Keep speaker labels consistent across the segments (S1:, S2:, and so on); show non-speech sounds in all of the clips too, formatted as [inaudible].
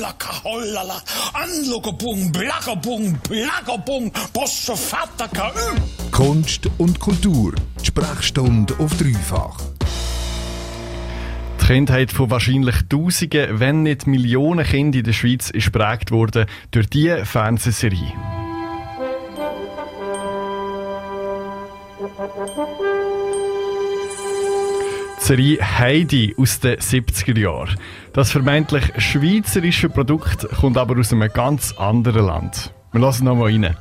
S1: hollaka hollala, anlokopung, blakopung, blakopung, posso fattaka.
S2: Kunst und Kultur. Die Sprechstunde auf dreifach.
S3: Die Kindheit von wahrscheinlich Tausenden, wenn nicht Millionen Kindern in der Schweiz ist geprägt worden durch diese Fernsehserie. Serie Heidi aus den 70er Jahren. Das vermeintlich schweizerische Produkt kommt aber aus einem ganz anderen Land. Wir lassen noch mal rein.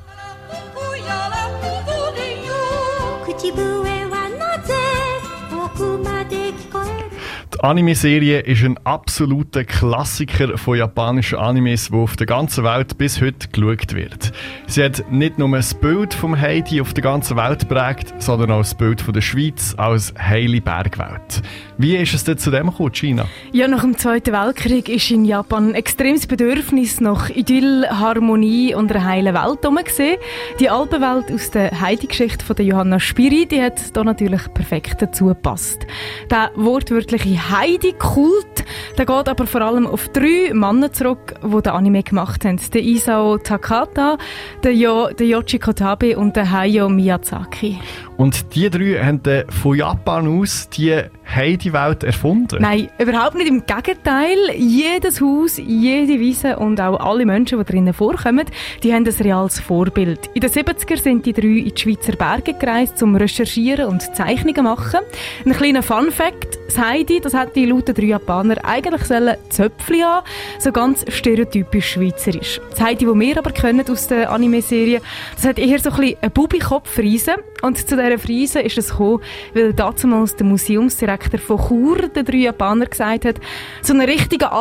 S3: Die Anime-Serie ist ein absoluter Klassiker von japanischen Animes, wo auf der ganzen Welt bis heute geschaut wird. Sie hat nicht nur das Bild vom Heidi auf der ganzen Welt prägt, sondern auch das Bild von der Schweiz als heile Bergwelt. Wie ist es denn zu dem gekommen, China?
S4: Ja, nach dem Zweiten Weltkrieg ist in Japan ein extremes Bedürfnis nach Idyll, Harmonie und einer heilen Welt gesehen. Die Alpenwelt aus der Heidi-Geschichte von der Johanna Spiri, die hat da natürlich perfekt dazu gepasst. Der wortwörtliche Heidi-Kult, der geht aber vor allem auf drei Männer zurück, die den Anime gemacht haben. Der Isao Takata, der, jo der Yoshi Kotabe und der Hayao Miyazaki.
S3: Und die drei haben von Japan aus die Heidi-Welt erfunden.
S4: Nein, überhaupt nicht. Im Gegenteil. Jedes Haus, jede Wiese und auch alle Menschen, die drinnen vorkommen, die haben ein reales Vorbild. In den 70er sind die drei in die Schweizer Berge gereist, zum Recherchieren und Zeichnungen machen. Ein kleiner Fun-Fact. Das Heidi, das hat die lauten drei Japaner eigentlich sollen Zöpfli haben. So ganz stereotypisch schweizerisch. Das Heidi, das wir aber kennen aus der Anime-Serie, das hat eher so ein bisschen einen Bubikopf-Friese. Und zu dieser Friese ist es gekommen, weil damals der Museumsdirektor von Chur den drei Japaner gesagt hat, so ein richtiger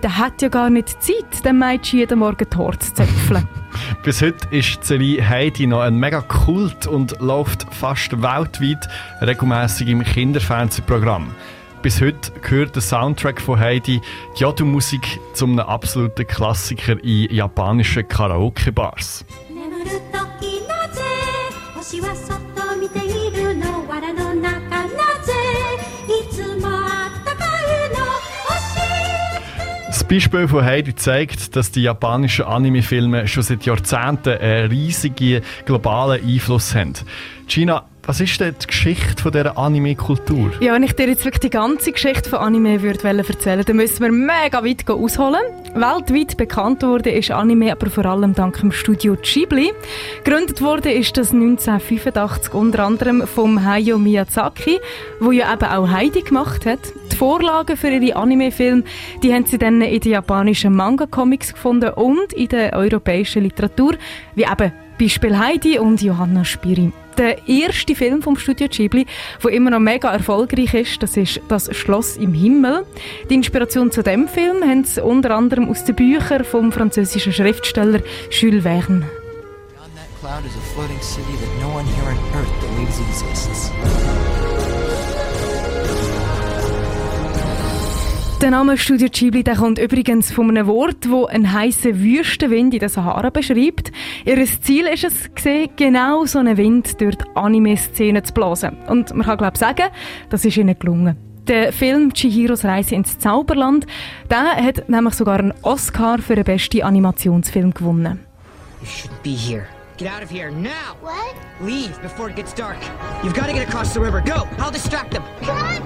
S4: der hat ja gar nicht Zeit, dem Mädchen jeden Morgen Haare zu zöpfeln. [laughs]
S3: Bis heute ist Serie Heidi noch ein mega Kult und läuft fast weltweit regelmäßig im Kinderfernsehprogramm. Bis heute gehört der Soundtrack von Heidi, die Yadu-Musik, zu einem absoluten Klassiker in japanischen Karaoke-Bars. Das Beispiel von Heidi zeigt, dass die japanischen Anime-Filme schon seit Jahrzehnten einen riesigen globalen Einfluss haben. China, was ist denn die Geschichte von dieser Anime-Kultur?
S4: Ja, wenn ich dir jetzt wirklich die ganze Geschichte von Anime würde erzählen dann müssen wir mega weit ausholen. Weltweit bekannt wurde ist Anime aber vor allem dank dem Studio Ghibli. Gegründet wurde ist das 1985 unter anderem vom Hayao Miyazaki, wo ja eben auch Heidi gemacht hat. Die Vorlagen für ihre Anime-Filme, die haben sie dann in den japanischen Manga-Comics gefunden und in der europäischen Literatur, wie eben Beispiel Heidi und Johanna Spiri. Der erste Film vom Studio Ghibli, der immer noch mega erfolgreich ist, das ist «Das Schloss im Himmel». Die Inspiration zu dem Film haben sie unter anderem aus den Büchern vom französischen Schriftsteller Jules Verne.
S5: Beyond that cloud is a floating city that no one here on Earth believes exists.
S4: Der Name Studio Ghibli der kommt übrigens von einem Wort, wo einen heißen Wüstenwind in der Sahara beschreibt. Ihr Ziel ist es, gesehen, genau so einen Wind durch die Anime-Szene zu blasen. Und man kann glaube sagen, das ist ihnen gelungen. Der Film Chihiros Reise ins Zauberland, der hat nämlich sogar einen Oscar für den besten Animationsfilm gewonnen.
S6: You shouldn't be here. Get out of here now!
S7: What?
S6: Leave before it gets dark. You've got to get across the river. Go! I'll distract them.
S7: God, wake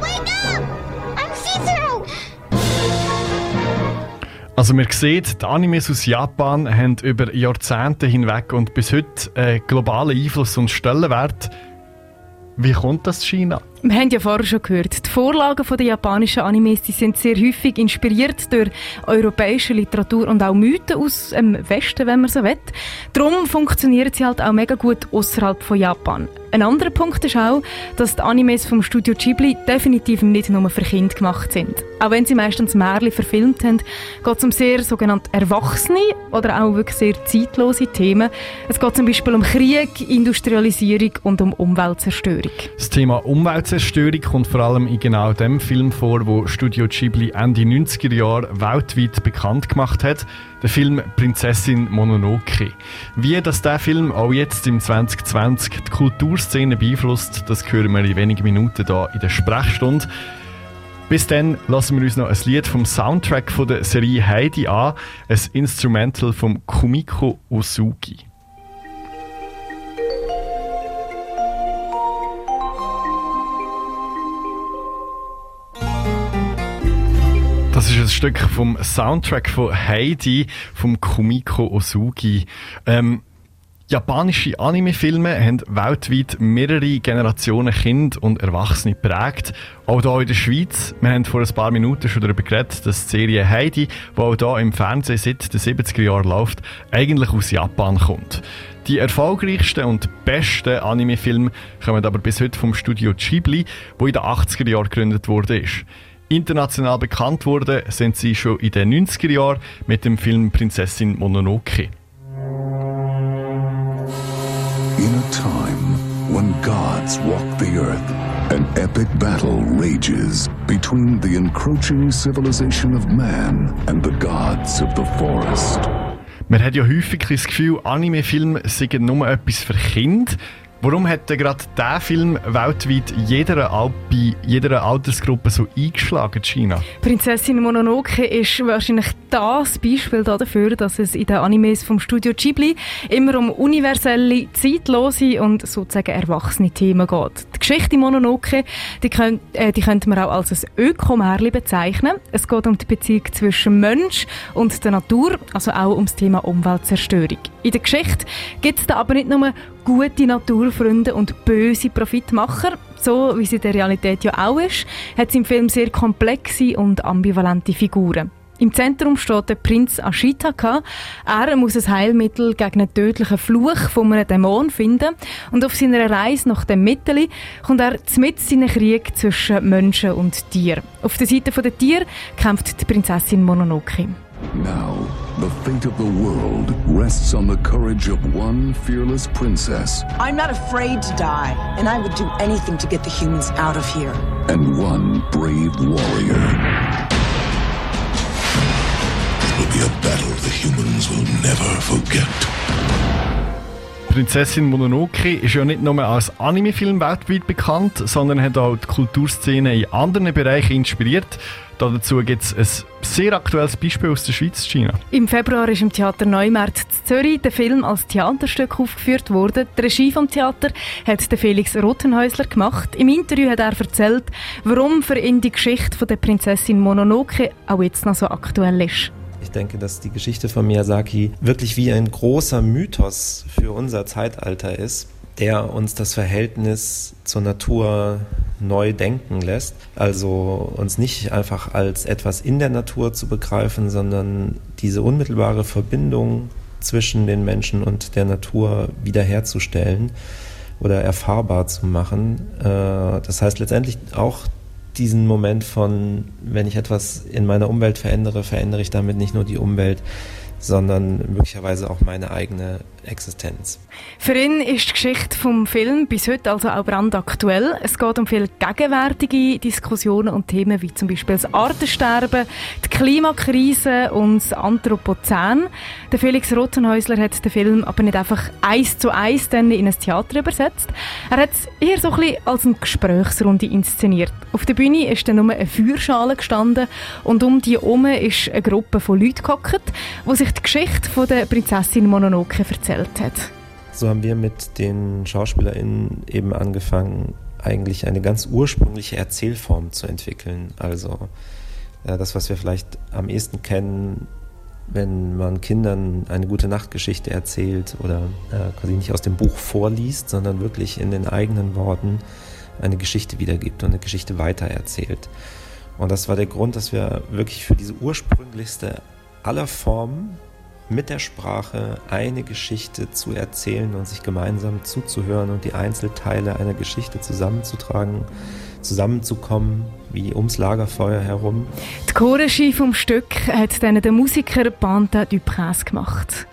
S3: Also man sieht, die Animes aus Japan haben über Jahrzehnte hinweg und bis heute einen globalen Einfluss und Stellenwert. Wie kommt das China?
S4: Wir haben ja vorher schon gehört, die Vorlagen der japanischen Animes die sind sehr häufig inspiriert durch europäische Literatur und auch Mythen aus dem Westen, wenn man so will. Darum funktionieren sie halt auch mega gut außerhalb von Japan. Ein anderer Punkt ist auch, dass die Animes vom Studio Ghibli definitiv nicht nur für Kinder gemacht sind. Auch wenn sie meistens Märchen verfilmt haben, geht es um sehr sogenannte Erwachsene oder auch wirklich sehr zeitlose Themen. Es geht zum Beispiel um Krieg, Industrialisierung und um Umweltzerstörung.
S3: Das Thema Umweltzerstörung kommt vor allem in genau dem Film vor, wo Studio Ghibli Ende 90er Jahre weltweit bekannt gemacht hat. Der Film Prinzessin Mononoke. Wie das der Film auch jetzt im 2020 die Kulturszene beeinflusst, das hören wir in wenigen Minuten hier in der Sprechstunde. Bis dann lassen wir uns noch ein Lied vom Soundtrack von der Serie Heidi an, ein Instrumental vom Kumiko Osugi. Ist ein Stück vom Soundtrack von Heidi vom Kumiko Osugi. Ähm, Japanische Anime-Filme haben weltweit mehrere Generationen Kinder und Erwachsene geprägt. Auch hier in der Schweiz. Wir haben vor ein paar Minuten schon darüber geredet, dass die Serie Heidi, die auch hier im Fernsehen seit den 70er Jahren läuft, eigentlich aus Japan kommt. Die erfolgreichsten und besten Anime-Filme kommen aber bis heute vom Studio Ghibli, wo in den 80er Jahren gegründet wurde. International bekannt wurde sind sie schon in den 90er Jahren mit dem Film Prinzessin Mononoke.
S8: In a time when gods walk the earth, an epic battle rages between the encroaching civilization of man and the gods of the forest.
S3: Man hat ja häufig das Gefühl, Anime-Filme seien nur etwas für Kinder. Warum hat gerade dieser Film weltweit jeder, bei jeder Altersgruppe so eingeschlagen, China?
S4: Prinzessin Mononoke ist wahrscheinlich das Beispiel dafür, dass es in den Animes vom Studio Ghibli immer um universelle, zeitlose und sozusagen erwachsene Themen geht. Die Geschichte Mononoke, die, könnt, äh, die könnte man auch als ein Ökomärchen bezeichnen. Es geht um die Beziehung zwischen Mensch und der Natur, also auch um das Thema Umweltzerstörung. In der Geschichte gibt es da aber nicht nur gute Naturfreunde und böse Profitmacher, so wie es in der Realität ja auch ist, hat es im Film sehr komplexe und ambivalente Figuren. Im Zentrum steht der Prinz Ashitaka. Er muss ein Heilmittel gegen einen tödlichen Fluch von einem Dämon finden. Und auf seiner Reise nach dem Mittel kommt er mit in einen Krieg zwischen Menschen und Tieren. Auf der Seite der Tiere kämpft die Prinzessin Mononoke.
S8: Now, the fate of the world rests on the courage of one fearless princess
S9: I'm not afraid to die, and I would do anything to get the humans out of here.
S8: and one brave warrior.
S1: It will be a battle the humans will never forget.
S3: Prinzessin Mononoke ist ja nicht nur als Anime-Film weltweit bekannt, sondern hat auch die Kulturszene in anderen Bereichen inspiriert. Dazu gibt es ein sehr aktuelles Beispiel aus der Schweiz, China.
S4: Im Februar ist im Theater Neumarkt in Zürich der Film als Theaterstück aufgeführt worden. Die Regie vom Theater hat Felix Rothenhäusler gemacht. Im Interview hat er erzählt, warum für ihn die Geschichte von der Prinzessin Mononoke auch jetzt noch so aktuell ist.
S10: Ich denke, dass die Geschichte von Miyazaki wirklich wie ein großer Mythos für unser Zeitalter ist, der uns das Verhältnis zur Natur neu denken lässt. Also uns nicht einfach als etwas in der Natur zu begreifen, sondern diese unmittelbare Verbindung zwischen den Menschen und der Natur wiederherzustellen oder erfahrbar zu machen. Äh, Das heißt letztendlich auch diesen Moment von, wenn ich etwas in meiner Umwelt verändere, verändere ich damit nicht nur die Umwelt, sondern möglicherweise auch meine eigene Existenz.
S4: Für ihn ist die Geschichte vom Film bis heute also auch brandaktuell. Es geht um viele gegenwärtige Diskussionen und Themen wie zum Beispiel das Artensterben, die Klimakrise und das Anthropozän. Der Felix Rothenhäusler hat den Film aber nicht einfach eins zu eins in ein Theater übersetzt. Er hat es eher so ein bisschen als eine Gesprächsrunde inszeniert. Auf der Bühne ist dann nur eine Feuerschale gestanden und um die herum ist eine Gruppe von Leuten gehockt, die sich die Geschichte von der Prinzessin Mononoke erzählt hat.
S10: So haben wir mit den SchauspielerInnen eben angefangen, eigentlich eine ganz ursprüngliche Erzählform zu entwickeln. Also äh, das, was wir vielleicht am ehesten kennen, wenn man Kindern eine gute Nachtgeschichte erzählt oder äh, quasi nicht aus dem Buch vorliest, sondern wirklich in den eigenen Worten eine Geschichte wiedergibt und eine Geschichte weitererzählt. Und das war der Grund, dass wir wirklich für diese ursprünglichste aller Formen mit der Sprache eine Geschichte zu erzählen und sich gemeinsam zuzuhören und die Einzelteile einer Geschichte zusammenzutragen, zusammenzukommen, wie ums Lagerfeuer herum.
S4: Die Chorregie vom Stück hat dann der Musiker Banda Duprez gemacht.